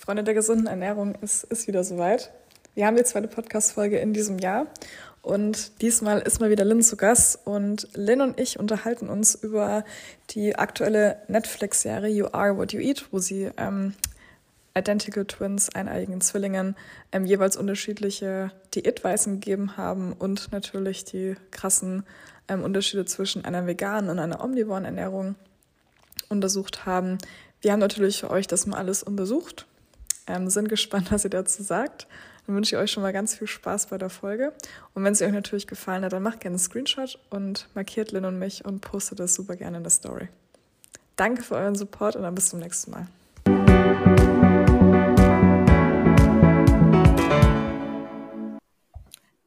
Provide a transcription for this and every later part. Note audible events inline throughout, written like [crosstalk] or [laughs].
Freunde der gesunden Ernährung, es ist wieder soweit. Wir haben die zweite Podcast-Folge in diesem Jahr und diesmal ist mal wieder Lynn zu Gast und Lynn und ich unterhalten uns über die aktuelle Netflix-Serie You Are What You Eat, wo sie ähm, Identical Twins, eineigen Zwillingen, ähm, jeweils unterschiedliche Diätweisen gegeben haben und natürlich die krassen ähm, Unterschiede zwischen einer veganen und einer omnivoren Ernährung untersucht haben. Wir haben natürlich für euch das mal alles untersucht ähm, sind gespannt, was ihr dazu sagt. Dann wünsche ich euch schon mal ganz viel Spaß bei der Folge. Und wenn es euch natürlich gefallen hat, dann macht gerne einen Screenshot und markiert Lynn und mich und postet das super gerne in der Story. Danke für euren Support und dann bis zum nächsten Mal.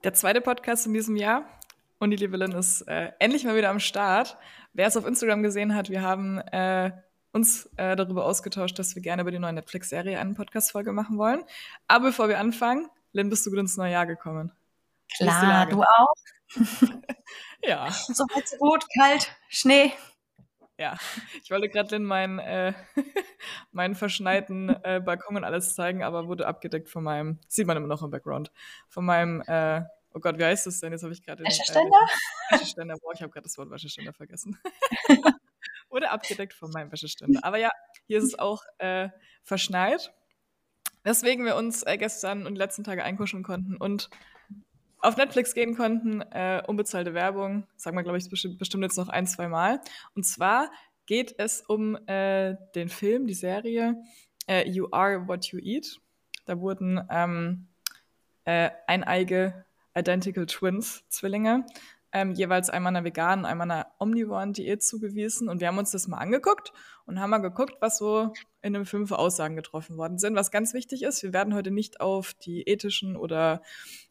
Der zweite Podcast in diesem Jahr und die liebe Lynn ist äh, endlich mal wieder am Start. Wer es auf Instagram gesehen hat, wir haben äh, uns äh, darüber ausgetauscht, dass wir gerne über die neue Netflix-Serie eine Podcast-Folge machen wollen. Aber bevor wir anfangen, Lynn, bist du gut ins neue Jahr gekommen? Klar, du auch. [laughs] ja. So weit, so gut, kalt, Schnee. Ja, ich wollte gerade Lynn meinen, äh, [laughs] meinen verschneiten äh, Balkon und alles zeigen, aber wurde abgedeckt von meinem, sieht man immer noch im Background, von meinem, äh, oh Gott, wie heißt das denn? Jetzt habe ich gerade den Wäscheständer? Äh, Wäscheständer, boah, ich habe gerade das Wort Wäscheständer vergessen. [laughs] Wurde abgedeckt von meinem Wäscheständer. Aber ja, hier ist es auch äh, verschneit. Weswegen wir uns äh, gestern und die letzten Tage einkuscheln konnten und auf Netflix gehen konnten. Äh, unbezahlte Werbung, sagen wir, glaube ich, bestimmt, bestimmt jetzt noch ein, zwei Mal. Und zwar geht es um äh, den Film, die Serie äh, You Are What You Eat. Da wurden ähm, äh, eineige Identical Twins, Zwillinge, ähm, jeweils einmal einer veganen, einmal einer omnivoren Diät zugewiesen. Und wir haben uns das mal angeguckt und haben mal geguckt, was so in dem Film für Aussagen getroffen worden sind. Was ganz wichtig ist, wir werden heute nicht auf die ethischen oder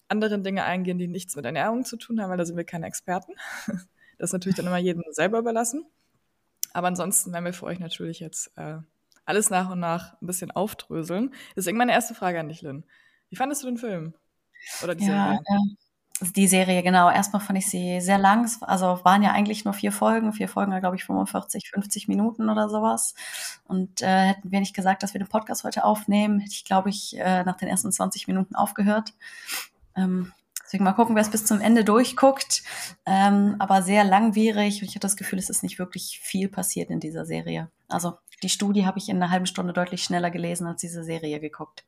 anderen Dinge eingehen, die nichts mit Ernährung zu tun haben, weil da sind wir keine Experten. [laughs] Das ist natürlich dann immer jedem selber überlassen. Aber ansonsten werden wir für euch natürlich jetzt äh, alles nach und nach ein bisschen aufdröseln. Deswegen meine erste Frage an dich, Lynn. Wie fandest du den Film? Oder die ja, Serie? Die Serie, genau. Erstmal fand ich sie sehr lang. Also waren ja eigentlich nur vier Folgen. Vier Folgen, glaube ich, 45, 50 Minuten oder sowas. Und äh, hätten wir nicht gesagt, dass wir den Podcast heute aufnehmen, hätte ich, glaube ich, äh, nach den ersten 20 Minuten aufgehört. Ähm, deswegen mal gucken, wer es bis zum Ende durchguckt. Ähm, aber sehr langwierig. Und ich habe das Gefühl, es ist nicht wirklich viel passiert in dieser Serie. Also die Studie habe ich in einer halben Stunde deutlich schneller gelesen als diese Serie geguckt.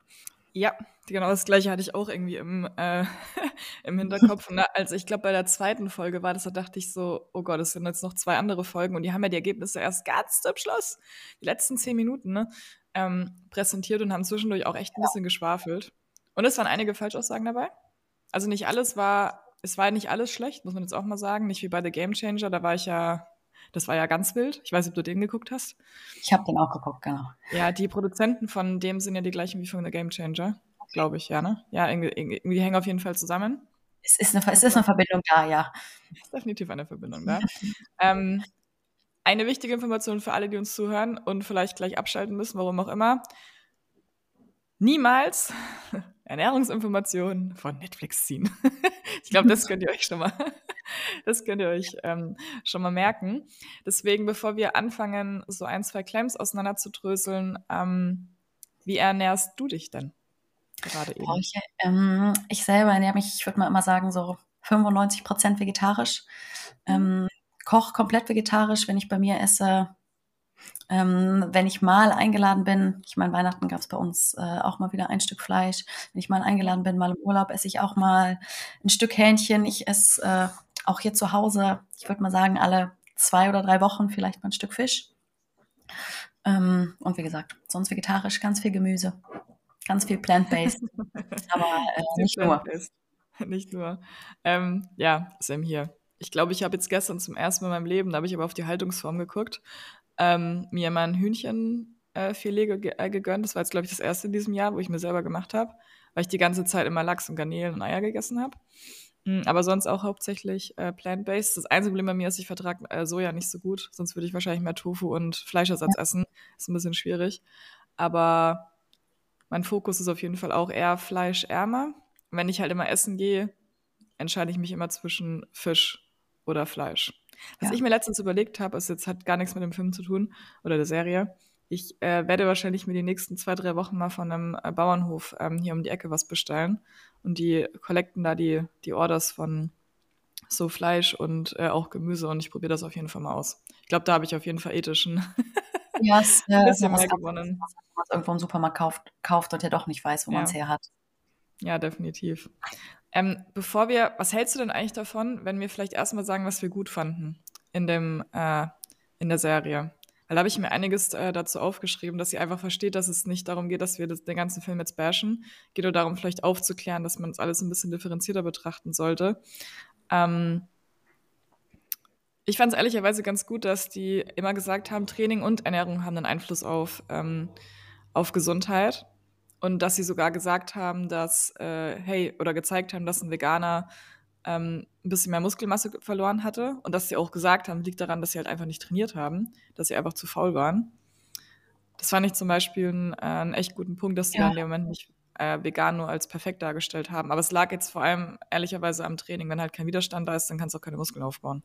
Ja, genau das gleiche hatte ich auch irgendwie im, äh, [laughs] im Hinterkopf. Und also ich glaube, bei der zweiten Folge war das, da dachte ich so, oh Gott, es sind jetzt noch zwei andere Folgen und die haben ja die Ergebnisse erst ganz zum Schluss, die letzten zehn Minuten, ne, ähm, präsentiert und haben zwischendurch auch echt ein bisschen geschwafelt. Und es waren einige Falschaussagen dabei. Also nicht alles war, es war nicht alles schlecht, muss man jetzt auch mal sagen. Nicht wie bei The Game Changer, da war ich ja das war ja ganz wild. Ich weiß nicht, ob du den geguckt hast. Ich habe den auch geguckt, genau. Ja, die Produzenten von dem sind ja die gleichen wie von The Game Changer, glaube ich, ja, ne? Ja, irgendwie, irgendwie hängen auf jeden Fall zusammen. Es ist eine, es ist eine Verbindung da, ja. Es ist definitiv eine Verbindung da. ähm, eine wichtige Information für alle, die uns zuhören und vielleicht gleich abschalten müssen, warum auch immer. Niemals Ernährungsinformationen von Netflix ziehen. [laughs] ich glaube, das könnt ihr euch schon mal, [laughs] das könnt ihr euch ähm, schon mal merken. Deswegen, bevor wir anfangen, so ein, zwei Claims auseinanderzudröseln, ähm, wie ernährst du dich denn gerade eben? Ich, ähm, ich selber ernähre mich, ich würde mal immer sagen, so 95 Prozent vegetarisch. Ähm, koch komplett vegetarisch, wenn ich bei mir esse ähm, wenn ich mal eingeladen bin, ich meine, Weihnachten gab es bei uns äh, auch mal wieder ein Stück Fleisch. Wenn ich mal eingeladen bin, mal im Urlaub, esse ich auch mal ein Stück Hähnchen. Ich esse äh, auch hier zu Hause, ich würde mal sagen, alle zwei oder drei Wochen vielleicht mal ein Stück Fisch. Ähm, und wie gesagt, sonst vegetarisch, ganz viel Gemüse, ganz viel plant-based. [laughs] aber äh, nicht nur. [laughs] Nicht nur. Ähm, ja, Sam hier. Ich glaube, ich habe jetzt gestern zum ersten Mal in meinem Leben, da habe ich aber auf die Haltungsform geguckt ähm, mir mein Hühnchenfilet äh, ge äh, gegönnt. Das war jetzt, glaube ich, das erste in diesem Jahr, wo ich mir selber gemacht habe, weil ich die ganze Zeit immer Lachs und Garnelen und Eier gegessen habe. Mhm, aber sonst auch hauptsächlich äh, plant-based. Das einzige Problem bei mir ist, ich vertrage äh, Soja nicht so gut. Sonst würde ich wahrscheinlich mehr Tofu und Fleischersatz essen. Ist ein bisschen schwierig. Aber mein Fokus ist auf jeden Fall auch eher fleischärmer. Wenn ich halt immer essen gehe, entscheide ich mich immer zwischen Fisch oder Fleisch. Was ja. ich mir letztens überlegt habe, ist jetzt hat gar nichts mit dem Film zu tun oder der Serie. ich äh, werde wahrscheinlich mir die nächsten zwei, drei Wochen mal von einem äh, Bauernhof ähm, hier um die Ecke was bestellen. Und die kollekten da die, die Orders von so Fleisch und äh, auch Gemüse und ich probiere das auf jeden Fall mal aus. Ich glaube, da habe ich auf jeden Fall ethischen ja, es, [laughs] äh, ein bisschen mehr gewonnen. Was man irgendwo im Supermarkt kauft, kauft und der doch nicht weiß, wo ja. man es her hat. Ja, definitiv. Ähm, bevor wir, was hältst du denn eigentlich davon, wenn wir vielleicht erstmal sagen, was wir gut fanden in dem, äh, in der Serie? Weil da habe ich mir einiges äh, dazu aufgeschrieben, dass sie einfach versteht, dass es nicht darum geht, dass wir das, den ganzen Film jetzt bashen. Geht nur darum, vielleicht aufzuklären, dass man es alles ein bisschen differenzierter betrachten sollte. Ähm, ich fand es ehrlicherweise ganz gut, dass die immer gesagt haben, Training und Ernährung haben einen Einfluss auf, ähm, auf Gesundheit. Und dass sie sogar gesagt haben, dass, äh, hey, oder gezeigt haben, dass ein Veganer ähm, ein bisschen mehr Muskelmasse verloren hatte. Und dass sie auch gesagt haben, liegt daran, dass sie halt einfach nicht trainiert haben, dass sie einfach zu faul waren. Das fand ich zum Beispiel einen, äh, einen echt guten Punkt, dass sie ja. in dem Moment nicht äh, vegan nur als perfekt dargestellt haben. Aber es lag jetzt vor allem ehrlicherweise am Training. Wenn halt kein Widerstand da ist, dann kannst du auch keine Muskeln aufbauen.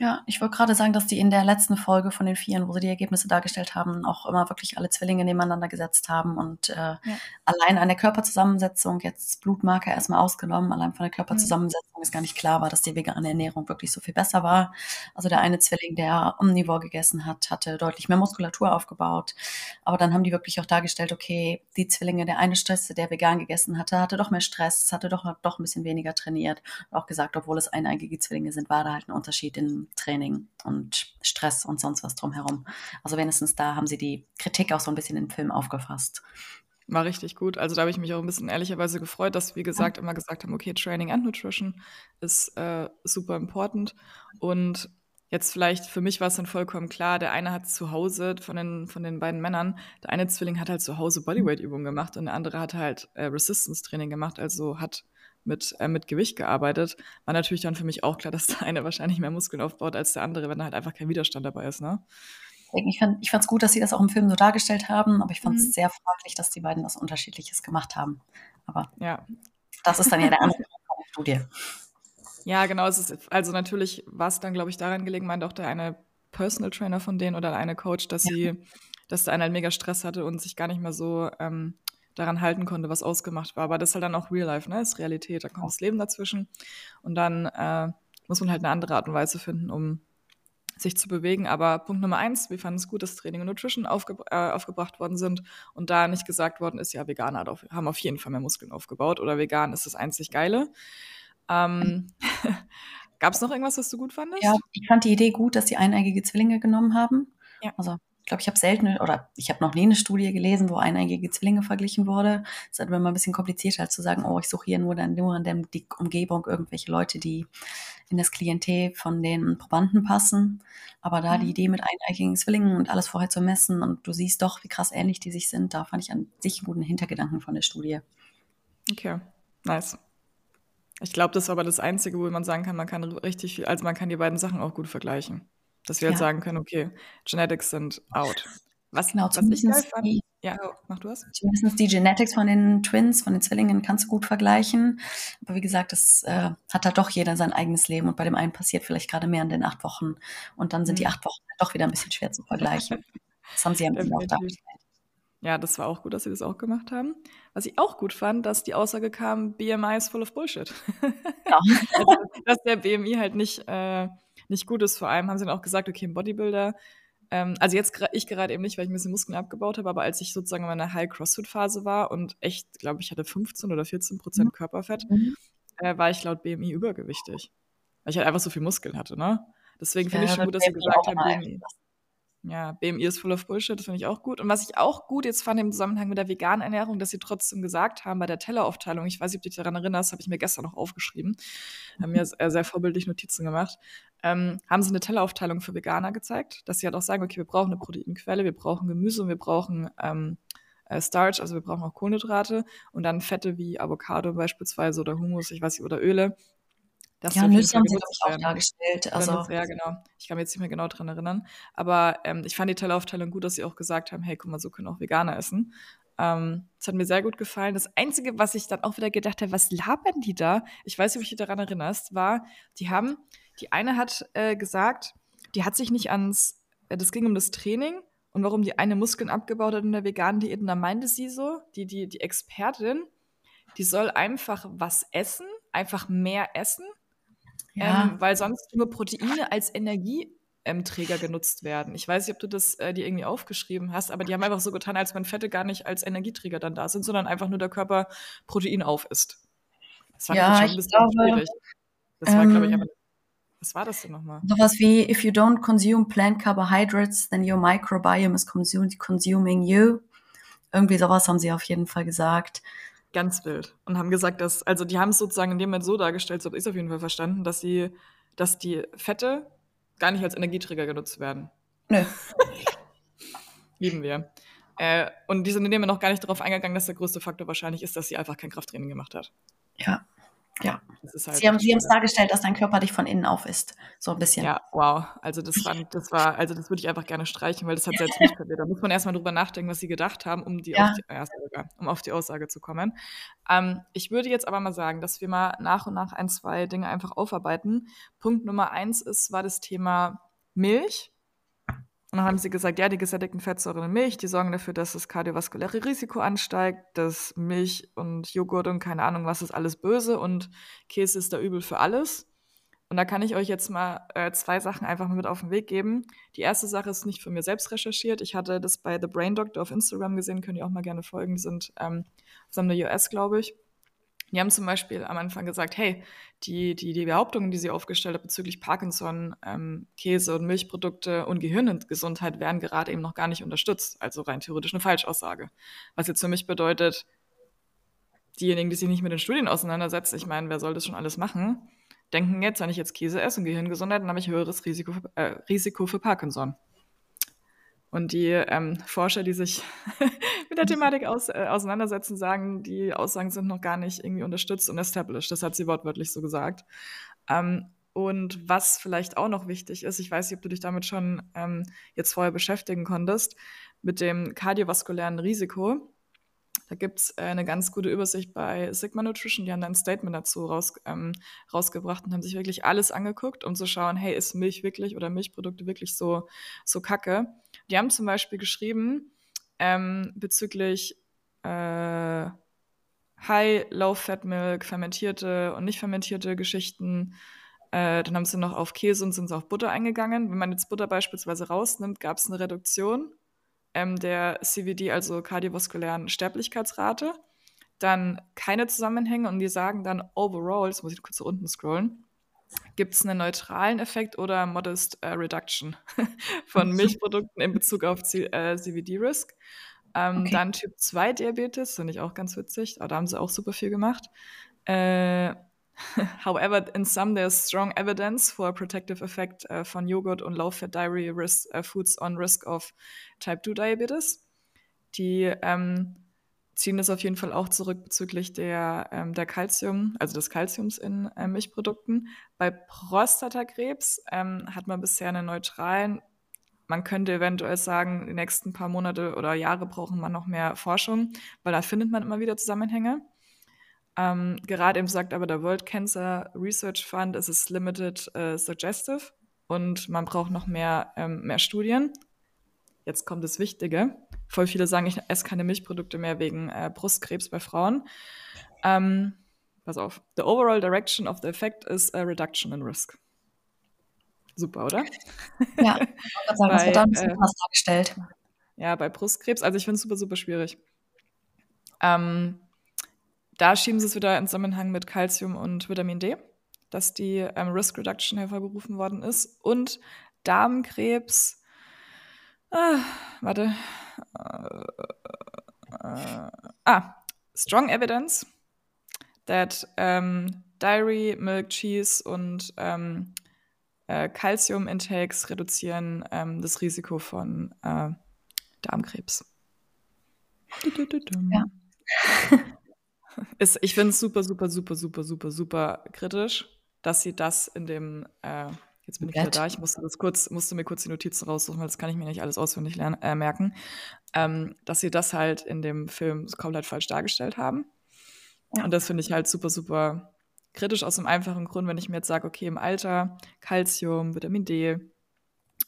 Ja, ich wollte gerade sagen, dass die in der letzten Folge von den Vieren, wo sie die Ergebnisse dargestellt haben, auch immer wirklich alle Zwillinge nebeneinander gesetzt haben und äh, ja. allein an der Körperzusammensetzung, jetzt Blutmarker erstmal ausgenommen, allein von der Körperzusammensetzung mhm. ist gar nicht klar war, dass die vegane Ernährung wirklich so viel besser war. Also der eine Zwilling, der Omnivore gegessen hat, hatte deutlich mehr Muskulatur aufgebaut. Aber dann haben die wirklich auch dargestellt, okay, die Zwillinge, der eine Stress, der vegan gegessen hatte, hatte doch mehr Stress, hatte doch, doch ein bisschen weniger trainiert. Und auch gesagt, obwohl es eineigige Zwillinge sind, war da halt ein Unterschied in Training und Stress und sonst was drumherum. Also wenigstens da haben sie die Kritik auch so ein bisschen im Film aufgefasst. War richtig gut. Also da habe ich mich auch ein bisschen ehrlicherweise gefreut, dass, wie gesagt, ja. immer gesagt haben, okay, Training and Nutrition ist äh, super important. Und jetzt vielleicht, für mich war es dann vollkommen klar, der eine hat zu Hause von den, von den beiden Männern, der eine Zwilling hat halt zu Hause Bodyweight-Übungen gemacht und der andere hat halt äh, Resistance-Training gemacht, also hat mit, äh, mit Gewicht gearbeitet, war natürlich dann für mich auch klar, [laughs] dass der eine wahrscheinlich mehr Muskeln aufbaut als der andere, wenn da halt einfach kein Widerstand dabei ist, ne? Ich fand es gut, dass sie das auch im Film so dargestellt haben, aber ich fand es mhm. sehr fraglich, dass die beiden was Unterschiedliches gemacht haben. Aber ja. das ist dann ja der andere Studie. Ja, genau. Es ist, also natürlich war es dann, glaube ich, daran gelegen, meinte auch der eine Personal Trainer von denen oder der eine Coach, dass ja. sie, dass der eine halt mega Stress hatte und sich gar nicht mehr so ähm, daran halten konnte, was ausgemacht war. Aber das ist halt dann auch Real Life, ne? Das ist Realität. Da kommt das Leben dazwischen. Und dann äh, muss man halt eine andere Art und Weise finden, um sich zu bewegen. Aber Punkt Nummer eins, wir fanden es gut, dass Training und Nutrition aufge äh, aufgebracht worden sind und da nicht gesagt worden ist, ja, Veganer haben auf jeden Fall mehr Muskeln aufgebaut oder vegan ist das einzig Geile. Ähm, [laughs] Gab es noch irgendwas, was du gut fandest? Ja, ich fand die Idee gut, dass die eineigige Zwillinge genommen haben. Ja. Also glaube, ich habe selten oder ich habe noch nie eine Studie gelesen, wo eineigige Zwillinge verglichen wurde. Es ist halt immer ein bisschen komplizierter als zu sagen, oh, ich suche hier nur dann nur in der Umgebung irgendwelche Leute, die in das Klientel von den Probanden passen. Aber da mhm. die Idee mit eineigigen Zwillingen und alles vorher zu messen und du siehst doch, wie krass ähnlich die sich sind, da fand ich an sich einen guten Hintergedanken von der Studie. Okay, nice. Ich glaube, das ist aber das Einzige, wo man sagen kann, man kann richtig viel, also man kann die beiden Sachen auch gut vergleichen. Dass wir ja. jetzt sagen können, okay, Genetics sind out. Was, genau, was ich geil fand, die, ja, mach du was? Zumindest die Genetics von den Twins, von den Zwillingen kannst du gut vergleichen. Aber wie gesagt, das äh, hat halt doch jeder sein eigenes Leben und bei dem einen passiert vielleicht gerade mehr in den acht Wochen und dann sind mhm. die acht Wochen doch wieder ein bisschen schwer zu vergleichen. [laughs] Das haben sie ja auch dargestellt. Ja, das war auch gut, dass sie das auch gemacht haben. Was ich auch gut fand, dass die Aussage kam, BMI is full of Bullshit. Ja. [laughs] also, dass der BMI halt nicht äh, nicht gut ist. Vor allem haben sie dann auch gesagt, okay, ein Bodybuilder, ähm, also jetzt ich gerade eben nicht, weil ich ein bisschen Muskeln abgebaut habe, aber als ich sozusagen in meiner High-Crossfit-Phase war und echt, glaube ich, hatte 15 oder 14 Prozent mhm. Körperfett, mhm. äh, war ich laut BMI übergewichtig. Weil ich halt einfach so viel Muskeln hatte, ne? Deswegen finde ja, ich schon gut, dass sie gesagt haben, BMI. Ja, BMI ist full of Bullshit, das finde ich auch gut. Und was ich auch gut jetzt fand im Zusammenhang mit der veganen Ernährung, dass sie trotzdem gesagt haben bei der Telleraufteilung, ich weiß nicht, ob du dich daran erinnerst, habe ich mir gestern noch aufgeschrieben, haben mir sehr, sehr vorbildlich Notizen gemacht, ähm, haben sie eine Telleraufteilung für Veganer gezeigt, dass sie halt auch sagen, okay, wir brauchen eine Proteinquelle, wir brauchen Gemüse und wir brauchen ähm, äh, Starch, also wir brauchen auch Kohlenhydrate und dann Fette wie Avocado beispielsweise oder Hummus, ich weiß nicht, oder Öle. Das ja, Nüsse haben sie auch dargestellt. Also. Ja, genau. Ich kann mich jetzt nicht mehr genau dran erinnern. Aber ähm, ich fand die Telleraufteilung gut, dass sie auch gesagt haben, hey, guck mal, so können auch Veganer essen. Ähm, das hat mir sehr gut gefallen. Das Einzige, was ich dann auch wieder gedacht habe, was labern die da? Ich weiß nicht, ob du dich daran erinnerst, war, die haben, die eine hat äh, gesagt, die hat sich nicht ans, äh, das ging um das Training und warum die eine Muskeln abgebaut hat in der veganen Diät. Und da meinte sie so, die, die, die Expertin, die soll einfach was essen, einfach mehr essen, ja. ähm, weil sonst nur Proteine als Energieträger genutzt werden. Ich weiß nicht, ob du das äh, dir irgendwie aufgeschrieben hast, aber die haben einfach so getan, als wenn Fette gar nicht als Energieträger dann da sind, sondern einfach nur der Körper Protein aufisst. Das war ja, schon ein bisschen glaube, schwierig. Das war, ähm, glaube ich, aber was war das denn nochmal? Sowas wie, if you don't consume plant carbohydrates, then your microbiome is consuming you. Irgendwie sowas haben sie auf jeden Fall gesagt. Ganz wild. Und haben gesagt, dass, also die haben es sozusagen in dem Moment so dargestellt, so habe ich es auf jeden Fall verstanden, dass sie, dass die Fette gar nicht als Energieträger genutzt werden. Nö. [laughs] Lieben wir. Äh, und die sind in dem Moment noch gar nicht darauf eingegangen, dass der größte Faktor wahrscheinlich ist, dass sie einfach kein Krafttraining gemacht hat. Ja. Ja. Halt sie haben es dargestellt, dass dein Körper dich von innen auf ist. So ein bisschen. Ja, wow. Also das war, das war, also das würde ich einfach gerne streichen, weil das hat selbst nicht verwirrt. Da muss man erstmal drüber nachdenken, was sie gedacht haben, um die, ja. auf, die äh, um auf die Aussage zu kommen. Ähm, ich würde jetzt aber mal sagen, dass wir mal nach und nach ein, zwei Dinge einfach aufarbeiten. Punkt Nummer eins ist, war das Thema Milch. Und dann haben sie gesagt, ja, die gesättigten Fettsäuren in Milch, die sorgen dafür, dass das kardiovaskuläre Risiko ansteigt, dass Milch und Joghurt und keine Ahnung was ist alles böse und Käse ist da übel für alles. Und da kann ich euch jetzt mal äh, zwei Sachen einfach mit auf den Weg geben. Die erste Sache ist nicht von mir selbst recherchiert. Ich hatte das bei The Brain Doctor auf Instagram gesehen, könnt ihr auch mal gerne folgen. Die sind ähm, zusammen der US, glaube ich. Die haben zum Beispiel am Anfang gesagt, hey, die, die, die Behauptungen, die sie aufgestellt hat bezüglich Parkinson, ähm, Käse und Milchprodukte und Gehirngesundheit werden gerade eben noch gar nicht unterstützt. Also rein theoretisch eine Falschaussage. Was jetzt für mich bedeutet, diejenigen, die sich nicht mit den Studien auseinandersetzen, ich meine, wer soll das schon alles machen, denken jetzt, wenn ich jetzt Käse esse und Gehirngesundheit, dann habe ich höheres Risiko für, äh, Risiko für Parkinson. Und die ähm, Forscher, die sich [laughs] mit der Thematik aus, äh, auseinandersetzen, sagen, die Aussagen sind noch gar nicht irgendwie unterstützt und established. Das hat sie wortwörtlich so gesagt. Ähm, und was vielleicht auch noch wichtig ist, ich weiß nicht, ob du dich damit schon ähm, jetzt vorher beschäftigen konntest, mit dem kardiovaskulären Risiko. Da gibt es äh, eine ganz gute Übersicht bei Sigma Nutrition. Die haben da ein Statement dazu raus, ähm, rausgebracht und haben sich wirklich alles angeguckt, um zu schauen, hey, ist Milch wirklich oder Milchprodukte wirklich so, so kacke? Die haben zum Beispiel geschrieben ähm, bezüglich äh, High, Low Fat Milk, fermentierte und nicht fermentierte Geschichten. Äh, dann haben sie noch auf Käse und sind auf Butter eingegangen. Wenn man jetzt Butter beispielsweise rausnimmt, gab es eine Reduktion ähm, der CVD, also kardiovaskulären Sterblichkeitsrate. Dann keine Zusammenhänge und die sagen dann overall, jetzt muss ich kurz unten scrollen, gibt es einen neutralen Effekt oder Modest äh, Reduction [laughs] von Milchprodukten in Bezug auf C äh, CVD-Risk. Ähm, okay. Dann Typ 2 Diabetes, finde ich auch ganz witzig, aber da haben sie auch super viel gemacht. Äh, [laughs] However, in some there's strong evidence for a protective effect uh, von Joghurt und low-fat dairy risk, uh, foods on risk of Type 2 Diabetes. Die ähm, ziehen das auf jeden Fall auch zurück bezüglich der, ähm, der Calcium, also des Calciums in äh, Milchprodukten. Bei Prostatakrebs ähm, hat man bisher einen neutralen. Man könnte eventuell sagen, die nächsten paar Monate oder Jahre brauchen man noch mehr Forschung, weil da findet man immer wieder Zusammenhänge. Ähm, gerade eben sagt aber der World Cancer Research Fund, es ist limited uh, suggestive und man braucht noch mehr, ähm, mehr Studien. Jetzt kommt das Wichtige. Voll viele sagen, ich esse keine Milchprodukte mehr wegen äh, Brustkrebs bei Frauen. Ähm, pass auf. The overall direction of the effect is a reduction in risk. Super, oder? [laughs] Ja, das wird da ein bisschen äh, dargestellt. Ja, bei Brustkrebs, also ich finde es super, super schwierig. Ähm, da schieben sie es wieder in Zusammenhang mit Calcium und Vitamin D, dass die ähm, Risk Reduction hervorgerufen worden ist. Und Darmkrebs, ah, warte, äh, äh, ah, strong evidence that ähm, Dairy, Milk, Cheese und ähm, äh, Calcium-Intakes reduzieren ähm, das Risiko von äh, Darmkrebs. Ja. [laughs] Ist, ich finde es super, super, super, super, super, super kritisch, dass sie das in dem, äh, jetzt bin ich wieder da, ich musste das kurz, musste mir kurz die Notizen raussuchen, weil das kann ich mir nicht alles auswendig lernen, äh, merken, ähm, dass sie das halt in dem Film komplett falsch dargestellt haben. Ja. Und das finde ich halt super, super kritisch aus dem einfachen Grund, wenn ich mir jetzt sage, okay, im Alter, Calcium, Vitamin D,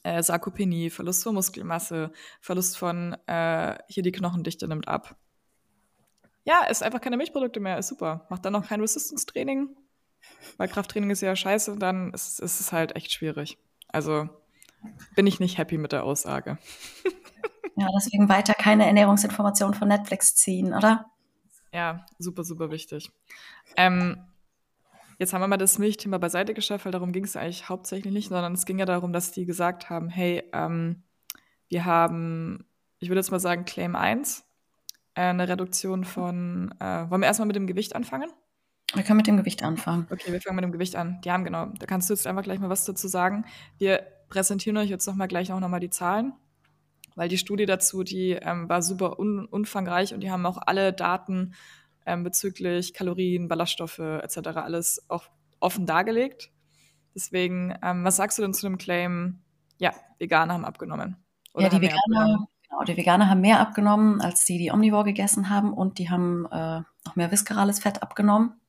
äh, Sarkopenie, Verlust von Muskelmasse, Verlust von äh, hier die Knochendichte nimmt ab. Ja, ist einfach keine Milchprodukte mehr, ist super. Macht dann noch kein Resistance-Training, weil Krafttraining ist ja scheiße, dann ist, ist es halt echt schwierig. Also bin ich nicht happy mit der Aussage. Ja, deswegen weiter keine Ernährungsinformationen von Netflix ziehen, oder? Ja, super, super wichtig. Ähm, jetzt haben wir mal das Milchthema beiseite geschafft, weil darum ging es eigentlich hauptsächlich nicht, sondern es ging ja darum, dass die gesagt haben, hey, ähm, wir haben, ich würde jetzt mal sagen, Claim 1, äh, eine Reduktion von, äh, wollen wir erstmal mit dem Gewicht anfangen? Wir können mit dem Gewicht anfangen. Okay, wir fangen mit dem Gewicht an. Die haben genau, da kannst du jetzt einfach gleich mal was dazu sagen. Wir präsentieren euch jetzt noch mal gleich auch noch mal die Zahlen weil die Studie dazu, die ähm, war super un umfangreich und die haben auch alle Daten ähm, bezüglich Kalorien, Ballaststoffe etc. alles auch offen dargelegt. Deswegen, ähm, was sagst du denn zu dem Claim, ja, Veganer haben abgenommen? ja, die Veganer, genau, die Veganer haben mehr abgenommen, als die, die Omnivore gegessen haben und die haben äh, noch mehr viscerales Fett abgenommen.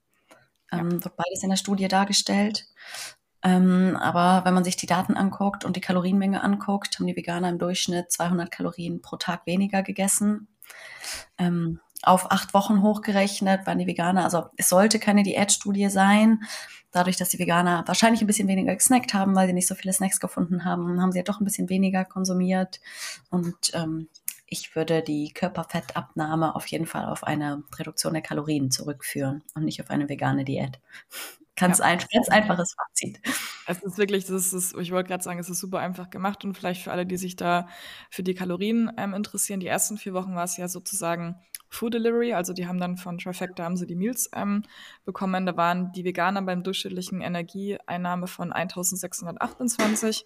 Ähm. Wird beides in der Studie dargestellt. Ähm, aber wenn man sich die Daten anguckt und die Kalorienmenge anguckt, haben die Veganer im Durchschnitt 200 Kalorien pro Tag weniger gegessen. Ähm, auf acht Wochen hochgerechnet waren die Veganer, also es sollte keine Diätstudie sein. Dadurch, dass die Veganer wahrscheinlich ein bisschen weniger gesnackt haben, weil sie nicht so viele Snacks gefunden haben, haben sie ja doch ein bisschen weniger konsumiert. Und ähm, ich würde die Körperfettabnahme auf jeden Fall auf eine Reduktion der Kalorien zurückführen und nicht auf eine vegane Diät. [laughs] Ganz, ja. ein, ganz einfaches Fazit. Es ist wirklich, das ist, ich wollte gerade sagen, es ist super einfach gemacht und vielleicht für alle, die sich da für die Kalorien ähm, interessieren. Die ersten vier Wochen war es ja sozusagen Food Delivery, also die haben dann von Trifecta haben sie die Meals ähm, bekommen. Da waren die Veganer beim durchschnittlichen Energieeinnahme von 1628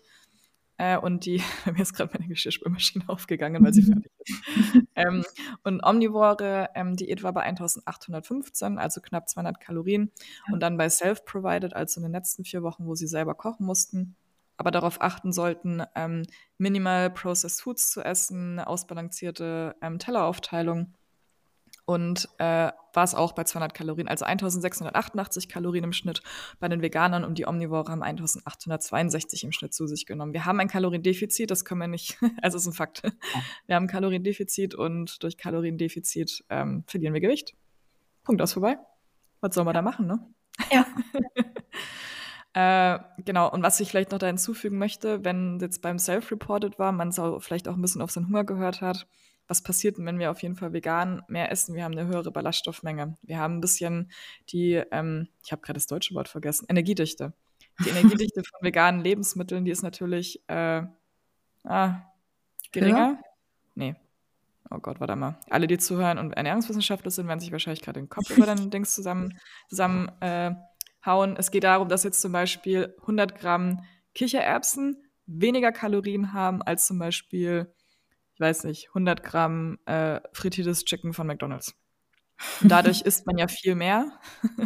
äh, und die, [laughs] mir ist gerade meine Geschirrspülmaschine [laughs] aufgegangen, weil sie [laughs] fertig ist. ähm, und Omnivore ähm, Diät war bei 1815, also knapp 200 Kalorien. Und dann bei Self-Provided, also in den letzten vier Wochen, wo sie selber kochen mussten, aber darauf achten sollten, ähm, minimal Processed Foods zu essen, ausbalancierte ähm, Telleraufteilung und äh, war es auch bei 200 Kalorien, also 1688 Kalorien im Schnitt bei den Veganern und die Omnivore haben 1862 im Schnitt zu sich genommen. Wir haben ein Kaloriendefizit, das können wir nicht, [laughs] also ist ein Fakt. Wir haben ein Kaloriendefizit und durch Kaloriendefizit ähm, verlieren wir Gewicht. Punkt aus vorbei. Was soll man da machen, ne? Ja. [laughs] Äh, genau, und was ich vielleicht noch da hinzufügen möchte, wenn jetzt beim Self-Reported war, man so vielleicht auch ein bisschen auf seinen Hunger gehört hat, was passiert denn, wenn wir auf jeden Fall vegan mehr essen? Wir haben eine höhere Ballaststoffmenge. Wir haben ein bisschen die, ähm, ich habe gerade das deutsche Wort vergessen, Energiedichte. Die Energiedichte von veganen Lebensmitteln, die ist natürlich äh, ah, geringer. Ja. Nee. Oh Gott, warte mal. Alle, die zuhören und Ernährungswissenschaftler sind, werden sich wahrscheinlich gerade den Kopf über den [laughs] Dings zusammen, zusammen äh, hauen. Es geht darum, dass jetzt zum Beispiel 100 Gramm Kichererbsen weniger Kalorien haben als zum Beispiel ich weiß nicht, 100 Gramm äh, frittiertes Chicken von McDonald's. Und dadurch [laughs] isst man ja viel mehr [laughs]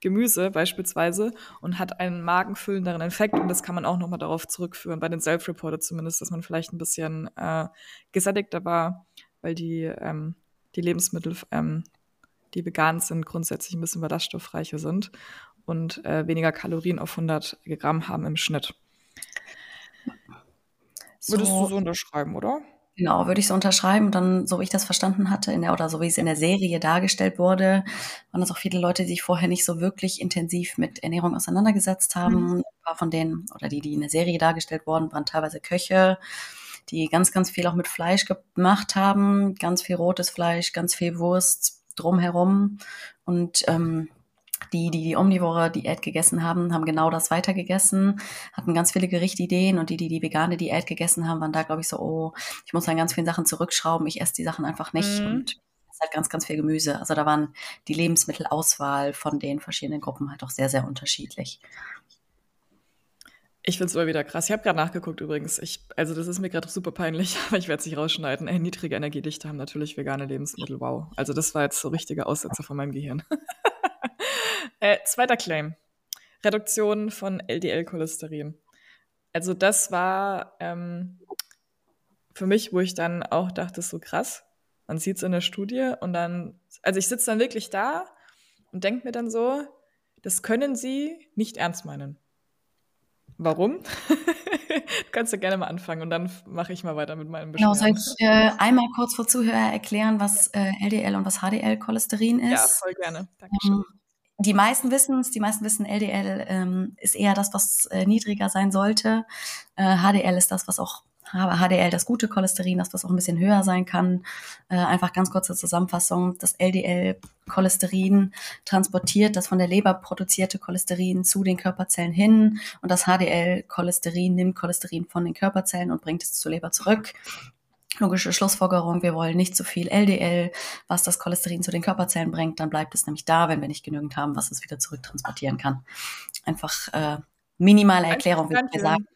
Gemüse beispielsweise und hat einen magenfüllenderen Effekt. Und das kann man auch nochmal darauf zurückführen, bei den Self-Reported zumindest, dass man vielleicht ein bisschen äh, gesättigter war, weil die, ähm, die Lebensmittel, ähm, die vegan sind, grundsätzlich ein bisschen ballaststoffreicher sind und äh, weniger Kalorien auf 100 Gramm haben im Schnitt. Würdest du so unterschreiben, oder? Genau, würde ich so unterschreiben. Dann, so wie ich das verstanden hatte, in der, oder so wie es in der Serie dargestellt wurde, waren das auch viele Leute, die sich vorher nicht so wirklich intensiv mit Ernährung auseinandergesetzt haben. Mhm. Ein paar von denen, oder die, die in der Serie dargestellt wurden, waren teilweise Köche, die ganz, ganz viel auch mit Fleisch gemacht haben. Ganz viel rotes Fleisch, ganz viel Wurst drumherum. Und ähm, die, die die omnivore Diät gegessen haben, haben genau das weitergegessen, hatten ganz viele Gerichtideen und die, die die vegane Diät gegessen haben, waren da, glaube ich, so, oh, ich muss an ganz vielen Sachen zurückschrauben, ich esse die Sachen einfach nicht mhm. und es halt ganz, ganz viel Gemüse. Also da waren die Lebensmittelauswahl von den verschiedenen Gruppen halt auch sehr, sehr unterschiedlich. Ich finde es immer wieder krass. Ich habe gerade nachgeguckt übrigens. Ich, also das ist mir gerade super peinlich, [laughs] aber ich werde es nicht rausschneiden. Ey, niedrige Energiedichte haben natürlich vegane Lebensmittel. Wow. Also das war jetzt so richtige Aussetzer von meinem Gehirn. [laughs] Äh, zweiter Claim. Reduktion von LDL-Cholesterin. Also das war ähm, für mich, wo ich dann auch dachte, so krass. Man sieht es in der Studie und dann, also ich sitze dann wirklich da und denke mir dann so, das können Sie nicht ernst meinen. Warum? [laughs] kannst du gerne mal anfangen und dann mache ich mal weiter mit meinem Beschwerden. Genau, soll ich äh, einmal kurz vor Zuhörer erklären, was äh, LDL und was HDL-Cholesterin ist? Ja, voll gerne. Dankeschön. Ähm, die meisten wissen es, die meisten wissen, LDL ähm, ist eher das, was äh, niedriger sein sollte. Äh, HDL ist das, was auch HDL, das gute Cholesterin, das was auch ein bisschen höher sein kann. Äh, einfach ganz kurze Zusammenfassung. Das LDL-Cholesterin transportiert das von der Leber produzierte Cholesterin zu den Körperzellen hin und das HDL-Cholesterin nimmt Cholesterin von den Körperzellen und bringt es zur Leber zurück. Logische Schlussfolgerung, wir wollen nicht zu viel LDL, was das Cholesterin zu den Körperzellen bringt, dann bleibt es nämlich da, wenn wir nicht genügend haben, was es wieder zurücktransportieren kann. Einfach äh, minimale Erklärung, würde ich sagen.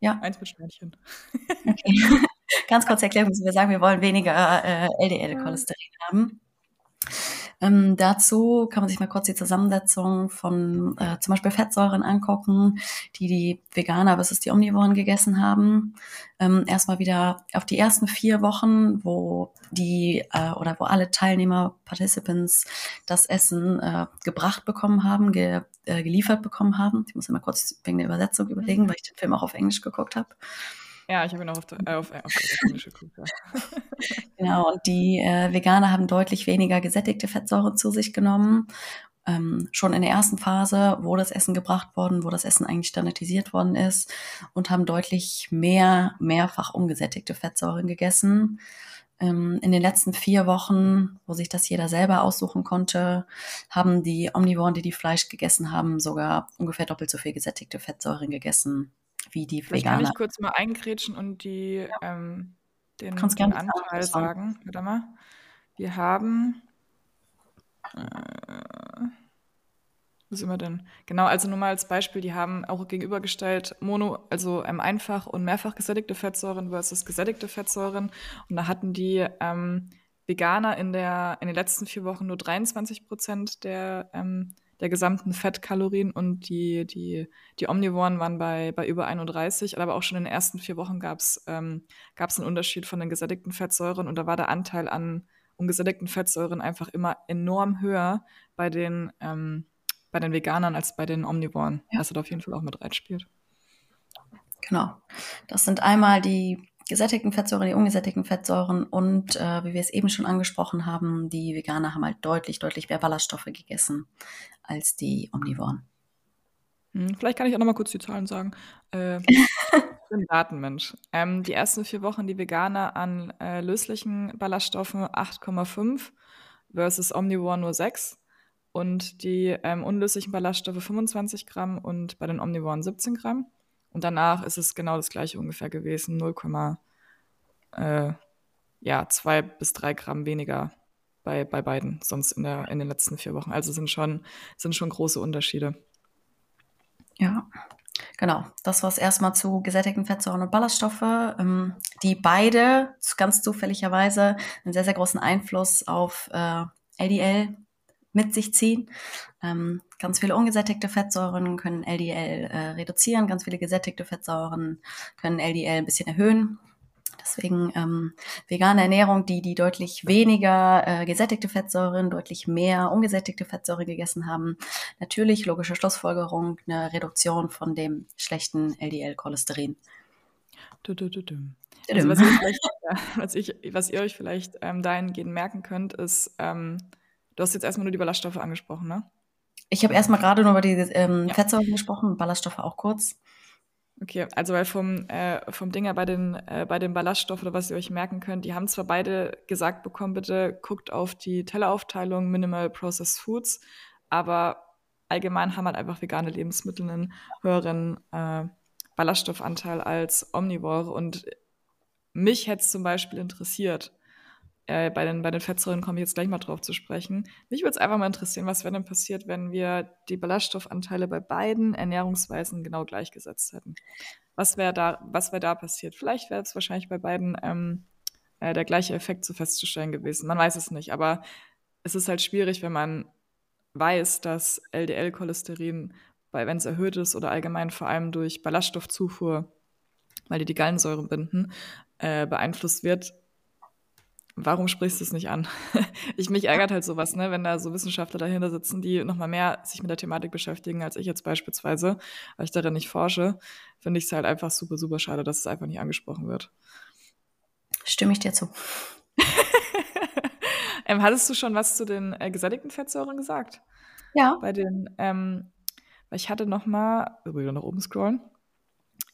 Ja. Eins mit Sternchen. Okay. [laughs] Ganz kurz Erklärung, wir sagen, wir wollen weniger äh, LDL-Cholesterin haben. Ähm, dazu kann man sich mal kurz die Zusammensetzung von äh, zum Beispiel Fettsäuren angucken, die die Veganer versus die Omnivoren gegessen haben. Ähm, erstmal wieder auf die ersten vier Wochen, wo die äh, oder wo alle Teilnehmer, Participants das Essen äh, gebracht bekommen haben, ge, äh, geliefert bekommen haben. Ich muss immer kurz wegen der Übersetzung überlegen, mhm. weil ich den Film auch auf Englisch geguckt habe. Ja, ich habe ihn auch auf, äh, auf, auf, auf Englisch geguckt. Genau, und die äh, Veganer haben deutlich weniger gesättigte Fettsäuren zu sich genommen. Ähm, schon in der ersten Phase, wo das Essen gebracht worden, wo das Essen eigentlich standardisiert worden ist und haben deutlich mehr, mehrfach ungesättigte Fettsäuren gegessen. Ähm, in den letzten vier Wochen, wo sich das jeder selber aussuchen konnte, haben die Omnivoren, die die Fleisch gegessen haben, sogar ungefähr doppelt so viel gesättigte Fettsäuren gegessen wie die Vielleicht Veganer. Kann ich kurz mal eingrätschen und die, ja. ähm, den, den Anteil sagen. Warte mal. Wir haben. Äh, was immer denn? Genau, also nur mal als Beispiel, die haben auch gegenübergestellt Mono, also ähm, einfach und mehrfach gesättigte Fettsäuren versus gesättigte Fettsäuren. Und da hatten die ähm, Veganer in, der, in den letzten vier Wochen nur 23 Prozent der ähm, der gesamten Fettkalorien und die, die, die Omnivoren waren bei, bei über 31, aber auch schon in den ersten vier Wochen gab es ähm, einen Unterschied von den gesättigten Fettsäuren und da war der Anteil an ungesättigten Fettsäuren einfach immer enorm höher bei den, ähm, bei den Veganern als bei den Omnivoren, ja. was da auf jeden Fall auch mit reinspielt. Genau. Das sind einmal die gesättigten Fettsäuren, die ungesättigten Fettsäuren und äh, wie wir es eben schon angesprochen haben, die Veganer haben halt deutlich, deutlich mehr Ballaststoffe gegessen als die Omnivoren. Hm, vielleicht kann ich auch noch mal kurz die Zahlen sagen. Äh, [laughs] ich bin Datenmensch. Ähm, die ersten vier Wochen die Veganer an äh, löslichen Ballaststoffen 8,5 versus Omnivore nur 6 und die ähm, unlöslichen Ballaststoffe 25 Gramm und bei den Omnivoren 17 Gramm. Und danach ist es genau das gleiche ungefähr gewesen, 0, äh, ja, 2 bis 3 Gramm weniger bei, bei beiden, sonst in, der, in den letzten vier Wochen. Also sind schon, sind schon große Unterschiede. Ja, genau. Das war es erstmal zu gesättigten Fettsäuren und Ballaststoffe, ähm, die beide ganz zufälligerweise einen sehr, sehr großen Einfluss auf äh, LDL mit sich ziehen. Ähm, ganz viele ungesättigte Fettsäuren können LDL äh, reduzieren, ganz viele gesättigte Fettsäuren können LDL ein bisschen erhöhen. Deswegen ähm, vegane Ernährung, die, die deutlich weniger äh, gesättigte Fettsäuren, deutlich mehr ungesättigte Fettsäuren gegessen haben. Natürlich, logische Schlussfolgerung, eine Reduktion von dem schlechten LDL-Cholesterin. Also was, ihr [laughs] was, ich, was ihr euch vielleicht ähm, dahingehend merken könnt, ist, ähm, du hast jetzt erstmal nur die Ballaststoffe angesprochen, ne? Ich habe erstmal gerade nur über die ähm, ja. Fettsäuren gesprochen, Ballaststoffe auch kurz. Okay, also weil vom, äh, vom Dinger bei den, äh, bei den Ballaststoffen oder was ihr euch merken könnt, die haben zwar beide gesagt bekommen, bitte guckt auf die Telleraufteilung Minimal Processed Foods, aber allgemein haben halt einfach vegane Lebensmittel einen höheren äh, Ballaststoffanteil als Omnivore. Und mich hätte es zum Beispiel interessiert, äh, bei, den, bei den Fettsäuren komme ich jetzt gleich mal drauf zu sprechen. Mich würde es einfach mal interessieren, was wäre denn passiert, wenn wir die Ballaststoffanteile bei beiden Ernährungsweisen genau gleichgesetzt hätten? Was wäre da, wäre da passiert? Vielleicht wäre es wahrscheinlich bei beiden ähm, äh, der gleiche Effekt zu festzustellen gewesen. Man weiß es nicht, aber es ist halt schwierig, wenn man weiß, dass LDL-Cholesterin, wenn es erhöht ist oder allgemein vor allem durch Ballaststoffzufuhr, weil die die Gallensäure binden, äh, beeinflusst wird, warum sprichst du es nicht an? [laughs] ich mich ärgert halt sowas, ne, wenn da so Wissenschaftler dahinter sitzen, die nochmal mehr sich mit der Thematik beschäftigen als ich jetzt beispielsweise, weil ich darin nicht forsche, finde ich es halt einfach super, super schade, dass es einfach nicht angesprochen wird. Stimme ich dir zu. [laughs] ähm, hattest du schon was zu den äh, gesättigten Fettsäuren gesagt? Ja. Bei den, ähm, ich hatte noch mal, wieder nach oben scrollen.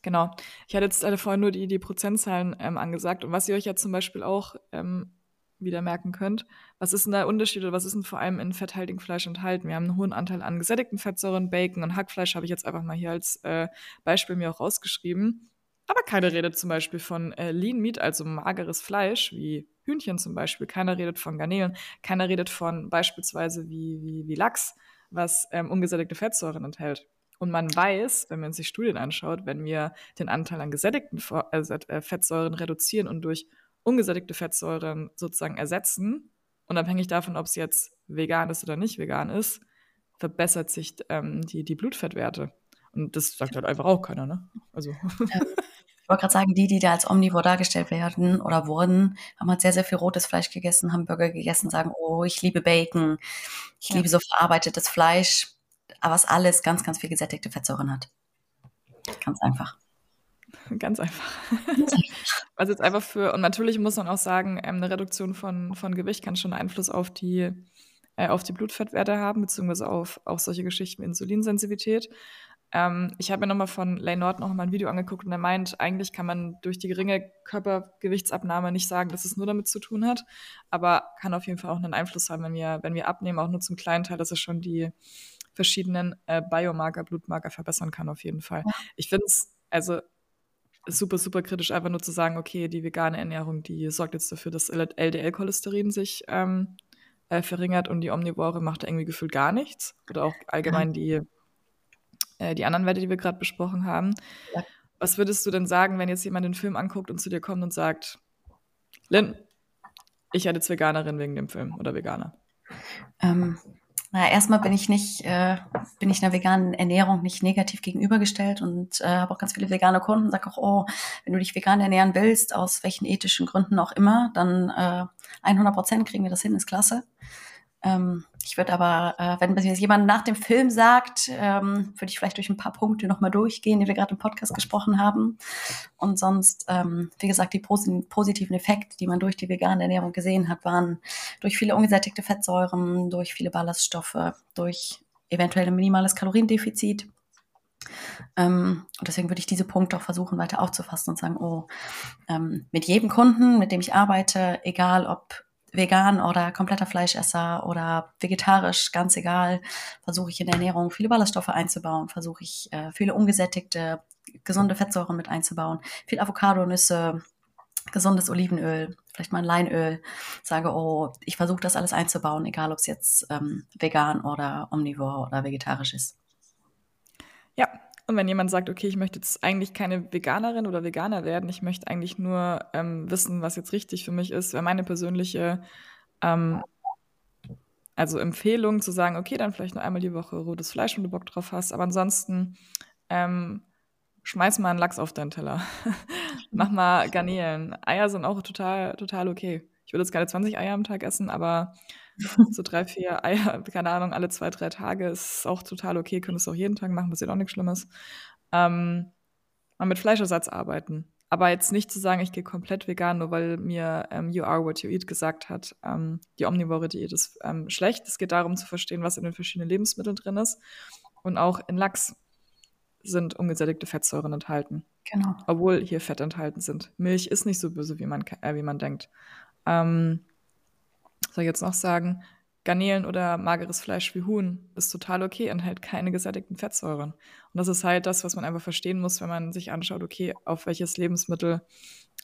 Genau. Ich hatte jetzt äh, vorhin nur die, die Prozentzahlen ähm, angesagt. Und was ihr euch ja zum Beispiel auch ähm, wieder merken könnt, was ist denn der Unterschied oder was ist denn vor allem in fetthaltigem Fleisch enthalten? Wir haben einen hohen Anteil an gesättigten Fettsäuren, Bacon und Hackfleisch habe ich jetzt einfach mal hier als äh, Beispiel mir auch rausgeschrieben. Aber keiner redet zum Beispiel von äh, Lean Meat, also mageres Fleisch, wie Hühnchen zum Beispiel. Keiner redet von Garnelen. Keiner redet von beispielsweise wie, wie, wie Lachs, was ähm, ungesättigte Fettsäuren enthält. Und man weiß, wenn man sich Studien anschaut, wenn wir den Anteil an gesättigten äh, Fettsäuren reduzieren und durch ungesättigte Fettsäuren sozusagen ersetzen, unabhängig davon, ob es jetzt vegan ist oder nicht vegan ist, verbessert sich ähm, die, die Blutfettwerte. Und das sagt halt einfach auch keiner, ne? Also. Ähm, ich wollte gerade sagen, die, die da als Omnivore dargestellt werden oder wurden, haben halt sehr, sehr viel rotes Fleisch gegessen, haben Burger gegessen, sagen, oh, ich liebe Bacon, ich ja. liebe so verarbeitetes Fleisch was alles ganz, ganz viel gesättigte Fettsäuren hat. Ganz einfach. Ganz einfach. Was [laughs] jetzt einfach für, und natürlich muss man auch sagen, ähm, eine Reduktion von, von Gewicht kann schon Einfluss auf die, äh, auf die Blutfettwerte haben, beziehungsweise auf auch solche Geschichten wie Insulinsensitivität. Ähm, ich habe mir nochmal von Lane Norton noch mal ein Video angeguckt und er meint, eigentlich kann man durch die geringe Körpergewichtsabnahme nicht sagen, dass es nur damit zu tun hat, aber kann auf jeden Fall auch einen Einfluss haben, wenn wir, wenn wir abnehmen, auch nur zum kleinen Teil, dass es schon die, verschiedenen äh, Biomarker, Blutmarker verbessern kann, auf jeden Fall. Ja. Ich finde es, also super, super kritisch, einfach nur zu sagen, okay, die vegane Ernährung, die sorgt jetzt dafür, dass LDL-Cholesterin sich ähm, äh, verringert und die Omnivore macht irgendwie gefühlt gar nichts. Oder auch allgemein die, äh, die anderen Werte, die wir gerade besprochen haben. Ja. Was würdest du denn sagen, wenn jetzt jemand den Film anguckt und zu dir kommt und sagt, Lynn, ich werde jetzt Veganerin wegen dem Film oder Veganer? Ähm, na, erstmal bin ich nicht, äh, bin ich einer veganen Ernährung nicht negativ gegenübergestellt und äh, habe auch ganz viele vegane Kunden, sage auch, oh, wenn du dich vegan ernähren willst, aus welchen ethischen Gründen auch immer, dann äh, 100 Prozent kriegen wir das hin, ist klasse. Ähm, ich würde aber, äh, wenn jemand nach dem Film sagt, ähm, würde ich vielleicht durch ein paar Punkte nochmal durchgehen, die wir gerade im Podcast gesprochen haben. Und sonst, ähm, wie gesagt, die pos positiven Effekte, die man durch die vegane Ernährung gesehen hat, waren durch viele ungesättigte Fettsäuren, durch viele Ballaststoffe, durch eventuell ein minimales Kaloriendefizit. Ähm, und deswegen würde ich diese Punkte auch versuchen, weiter aufzufassen und sagen, oh, ähm, mit jedem Kunden, mit dem ich arbeite, egal ob vegan oder kompletter Fleischesser oder vegetarisch, ganz egal, versuche ich in der Ernährung viele Ballaststoffe einzubauen, versuche ich äh, viele ungesättigte, gesunde Fettsäuren mit einzubauen, viel Avocado, Nüsse, gesundes Olivenöl, vielleicht mal ein Leinöl, sage, oh, ich versuche das alles einzubauen, egal ob es jetzt ähm, vegan oder omnivor oder vegetarisch ist. Ja, und wenn jemand sagt, okay, ich möchte jetzt eigentlich keine Veganerin oder Veganer werden, ich möchte eigentlich nur ähm, wissen, was jetzt richtig für mich ist, wäre meine persönliche ähm, also Empfehlung zu sagen, okay, dann vielleicht nur einmal die Woche rotes Fleisch, wenn du Bock drauf hast, aber ansonsten ähm, schmeiß mal einen Lachs auf deinen Teller. [laughs] Mach mal Garnelen. Eier sind auch total, total okay. Ich würde jetzt keine 20 Eier am Tag essen, aber [laughs] so drei, vier Eier, keine Ahnung, alle zwei, drei Tage ist auch total okay. Könntest du auch jeden Tag machen, passiert auch nichts Schlimmes. Ähm, mal mit Fleischersatz arbeiten. Aber jetzt nicht zu sagen, ich gehe komplett vegan, nur weil mir ähm, You Are What You Eat gesagt hat, ähm, die omnivore Diät ist ähm, schlecht. Es geht darum zu verstehen, was in den verschiedenen Lebensmitteln drin ist. Und auch in Lachs sind ungesättigte Fettsäuren enthalten. Genau. Obwohl hier Fett enthalten sind. Milch ist nicht so böse, wie man, äh, wie man denkt. Ähm, soll jetzt noch sagen, Garnelen oder mageres Fleisch wie Huhn ist total okay, enthält keine gesättigten Fettsäuren. Und das ist halt das, was man einfach verstehen muss, wenn man sich anschaut, okay, auf welches Lebensmittel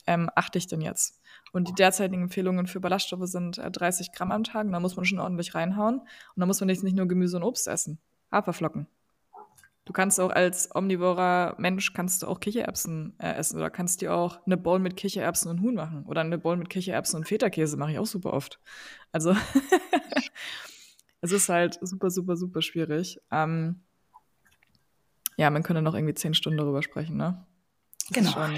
ähm, achte ich denn jetzt? Und die derzeitigen Empfehlungen für Ballaststoffe sind äh, 30 Gramm am Tag. Und da muss man schon ordentlich reinhauen. Und da muss man nicht, nicht nur Gemüse und Obst essen. Haferflocken, Du kannst auch als omnivorer Mensch kannst du auch Kichererbsen äh, essen oder kannst dir auch eine Bowl mit Kichererbsen und Huhn machen oder eine Bowl mit Kichererbsen und Feta-Käse mache ich auch super oft. Also [laughs] es ist halt super, super, super schwierig. Ähm, ja, man könnte noch irgendwie zehn Stunden darüber sprechen, ne? Das genau.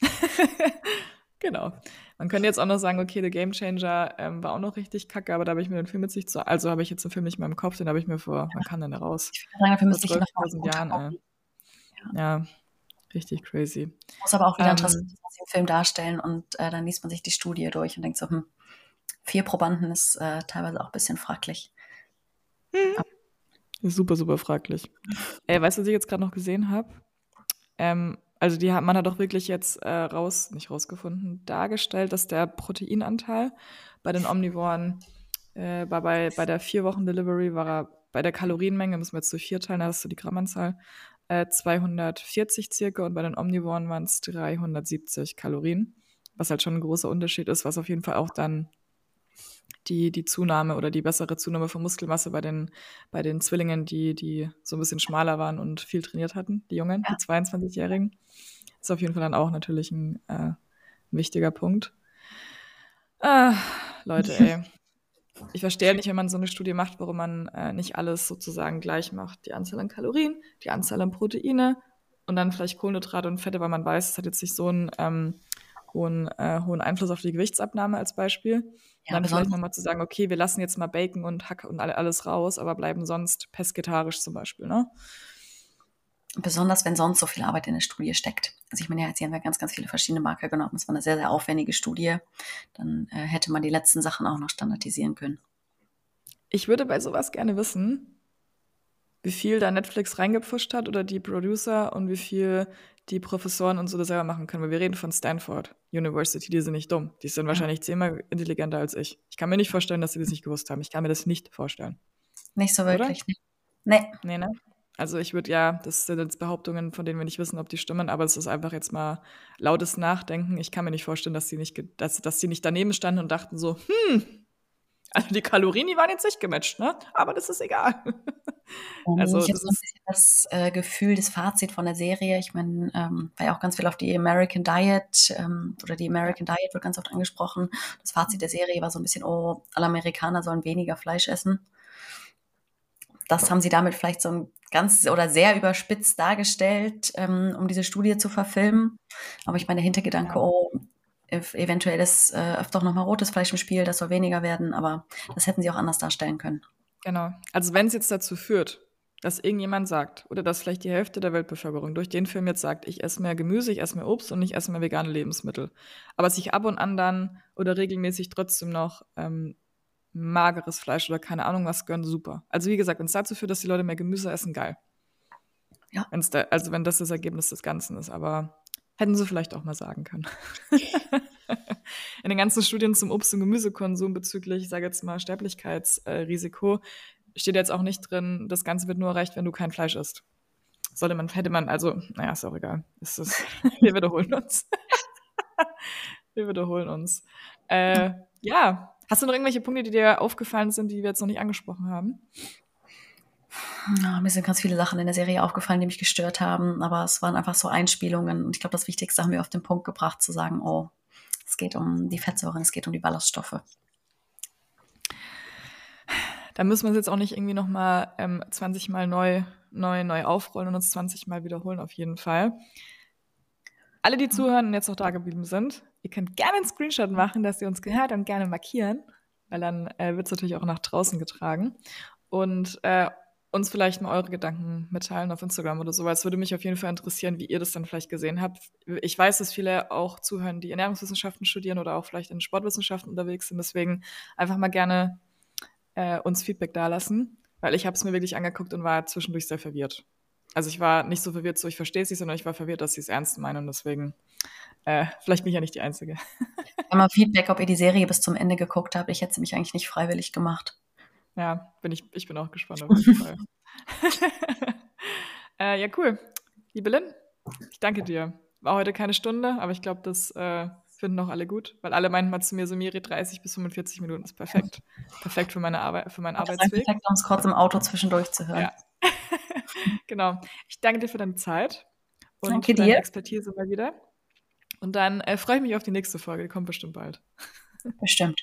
[laughs] Genau. Man könnte jetzt auch noch sagen, okay, The Game Changer ähm, war auch noch richtig kacke, aber da habe ich mir den Film jetzt nicht so, also habe ich jetzt den Film nicht mehr im Kopf, den habe ich mir vor, wann kam denn der raus? Ich würde sagen, der Film ist nicht 12.000 Jahren, äh. ja. ja. richtig crazy. Muss aber auch wieder ähm, interessant, im Film darstellen und äh, dann liest man sich die Studie durch und denkt so, hm, vier Probanden ist äh, teilweise auch ein bisschen fraglich. Hm. Super, super fraglich. Ey, weißt du, was ich jetzt gerade noch gesehen habe? Ähm, also die hat, man hat doch wirklich jetzt äh, raus, nicht rausgefunden, dargestellt, dass der Proteinanteil bei den Omnivoren äh, bei, bei, bei der vier Wochen Delivery war er bei der Kalorienmenge, müssen wir jetzt durch vier teilen, da hast du die Grammanzahl, äh, 240 circa und bei den Omnivoren waren es 370 Kalorien, was halt schon ein großer Unterschied ist, was auf jeden Fall auch dann die, die Zunahme oder die bessere Zunahme von Muskelmasse bei den, bei den Zwillingen, die, die so ein bisschen schmaler waren und viel trainiert hatten, die Jungen, ja. die 22-Jährigen. Ist auf jeden Fall dann auch natürlich ein, äh, ein wichtiger Punkt. Ah, Leute, ey. [laughs] Ich verstehe nicht, wenn man so eine Studie macht, warum man äh, nicht alles sozusagen gleich macht. Die Anzahl an Kalorien, die Anzahl an Proteine und dann vielleicht Kohlenhydrate und Fette, weil man weiß, es hat jetzt nicht so einen ähm, hohen, äh, hohen Einfluss auf die Gewichtsabnahme als Beispiel. Ja, dann vielleicht nochmal zu sagen, okay, wir lassen jetzt mal Bacon und Hack und alles raus, aber bleiben sonst pesketarisch zum Beispiel, ne? Besonders wenn sonst so viel Arbeit in der Studie steckt. Also ich meine, jetzt hier haben wir ganz, ganz viele verschiedene Marker genommen. Es war eine sehr, sehr aufwendige Studie. Dann äh, hätte man die letzten Sachen auch noch standardisieren können. Ich würde bei sowas gerne wissen, wie viel da Netflix reingepfuscht hat oder die Producer und wie viel die Professoren und so das selber machen können. Weil wir reden von Stanford University, die sind nicht dumm. Die sind wahrscheinlich zehnmal intelligenter als ich. Ich kann mir nicht vorstellen, dass sie das nicht gewusst haben. Ich kann mir das nicht vorstellen. Nicht so wirklich. Oder? Nee. Nee, ne? Also ich würde ja, das sind jetzt Behauptungen, von denen wir nicht wissen, ob die stimmen, aber es ist einfach jetzt mal lautes Nachdenken. Ich kann mir nicht vorstellen, dass sie nicht, dass, dass sie nicht daneben standen und dachten so, hm, also die Kalorien, die waren jetzt nicht gematcht, ne? Aber das ist egal. also ich habe so ein bisschen das äh, Gefühl, das Fazit von der Serie. Ich meine, ähm, war ja auch ganz viel auf die American Diet ähm, oder die American Diet wird ganz oft angesprochen. Das Fazit der Serie war so ein bisschen, oh, alle Amerikaner sollen weniger Fleisch essen. Das haben sie damit vielleicht so ein ganz oder sehr überspitzt dargestellt, ähm, um diese Studie zu verfilmen. Aber ich meine, der Hintergedanke, oh, eventuell ist äh, öfter auch nochmal rotes Fleisch im Spiel, das soll weniger werden, aber das hätten sie auch anders darstellen können. Genau. Also wenn es jetzt dazu führt, dass irgendjemand sagt, oder dass vielleicht die Hälfte der Weltbevölkerung durch den Film jetzt sagt, ich esse mehr Gemüse, ich esse mehr Obst und ich esse mehr vegane Lebensmittel, aber sich ab und an dann oder regelmäßig trotzdem noch ähm, mageres Fleisch oder keine Ahnung was gönnen, super. Also wie gesagt, wenn es dazu führt, dass die Leute mehr Gemüse essen, geil. Ja. Da, also wenn das das Ergebnis des Ganzen ist, aber Hätten sie vielleicht auch mal sagen können. [laughs] In den ganzen Studien zum Obst- und Gemüsekonsum bezüglich, ich sage jetzt mal, Sterblichkeitsrisiko steht jetzt auch nicht drin, das Ganze wird nur erreicht, wenn du kein Fleisch isst. Sollte man, hätte man, also, naja, ist auch egal. Ist, ist, [laughs] wir wiederholen uns. [laughs] wir wiederholen uns. Äh, ja, hast du noch irgendwelche Punkte, die dir aufgefallen sind, die wir jetzt noch nicht angesprochen haben? Ja, mir sind ganz viele Sachen in der Serie aufgefallen, die mich gestört haben, aber es waren einfach so Einspielungen. Und ich glaube, das Wichtigste haben wir auf den Punkt gebracht, zu sagen, oh, es geht um die Fettsäuren, es geht um die Ballaststoffe. Da müssen wir es jetzt auch nicht irgendwie nochmal ähm, 20 Mal neu, neu, neu aufrollen und uns 20 Mal wiederholen, auf jeden Fall. Alle, die zuhören und jetzt noch da geblieben sind, ihr könnt gerne einen Screenshot machen, dass ihr uns gehört und gerne markieren, weil dann äh, wird es natürlich auch nach draußen getragen. Und äh, uns vielleicht mal eure Gedanken mitteilen auf Instagram oder so, weil es würde mich auf jeden Fall interessieren, wie ihr das dann vielleicht gesehen habt. Ich weiß, dass viele auch zuhören, die Ernährungswissenschaften studieren oder auch vielleicht in Sportwissenschaften unterwegs sind. Deswegen einfach mal gerne äh, uns Feedback dalassen, weil ich habe es mir wirklich angeguckt und war zwischendurch sehr verwirrt. Also ich war nicht so verwirrt, so ich verstehe nicht, sondern ich war verwirrt, dass sie es ernst meinen und deswegen äh, vielleicht bin ich ja nicht die Einzige. Einmal Feedback, ob ihr die Serie bis zum Ende geguckt habt. Ich hätte sie mich eigentlich nicht freiwillig gemacht. Ja, bin ich, ich bin auch gespannt auf jeden Fall. [laughs] [laughs] äh, ja, cool. Liebe Lynn, ich danke dir. War heute keine Stunde, aber ich glaube, das äh, finden auch alle gut, weil alle meinten mal zu mir, so Miri, 30 bis 45 Minuten ist perfekt. Perfekt für meine Arbeit, für meinen das Arbeitsweg. Perfekt, um es kurz im Auto zwischendurch zu hören. Ja. [laughs] genau. Ich danke dir für deine Zeit und danke deine dir. Expertise mal wieder. Und dann äh, freue ich mich auf die nächste Folge, die kommt bestimmt bald. Bestimmt.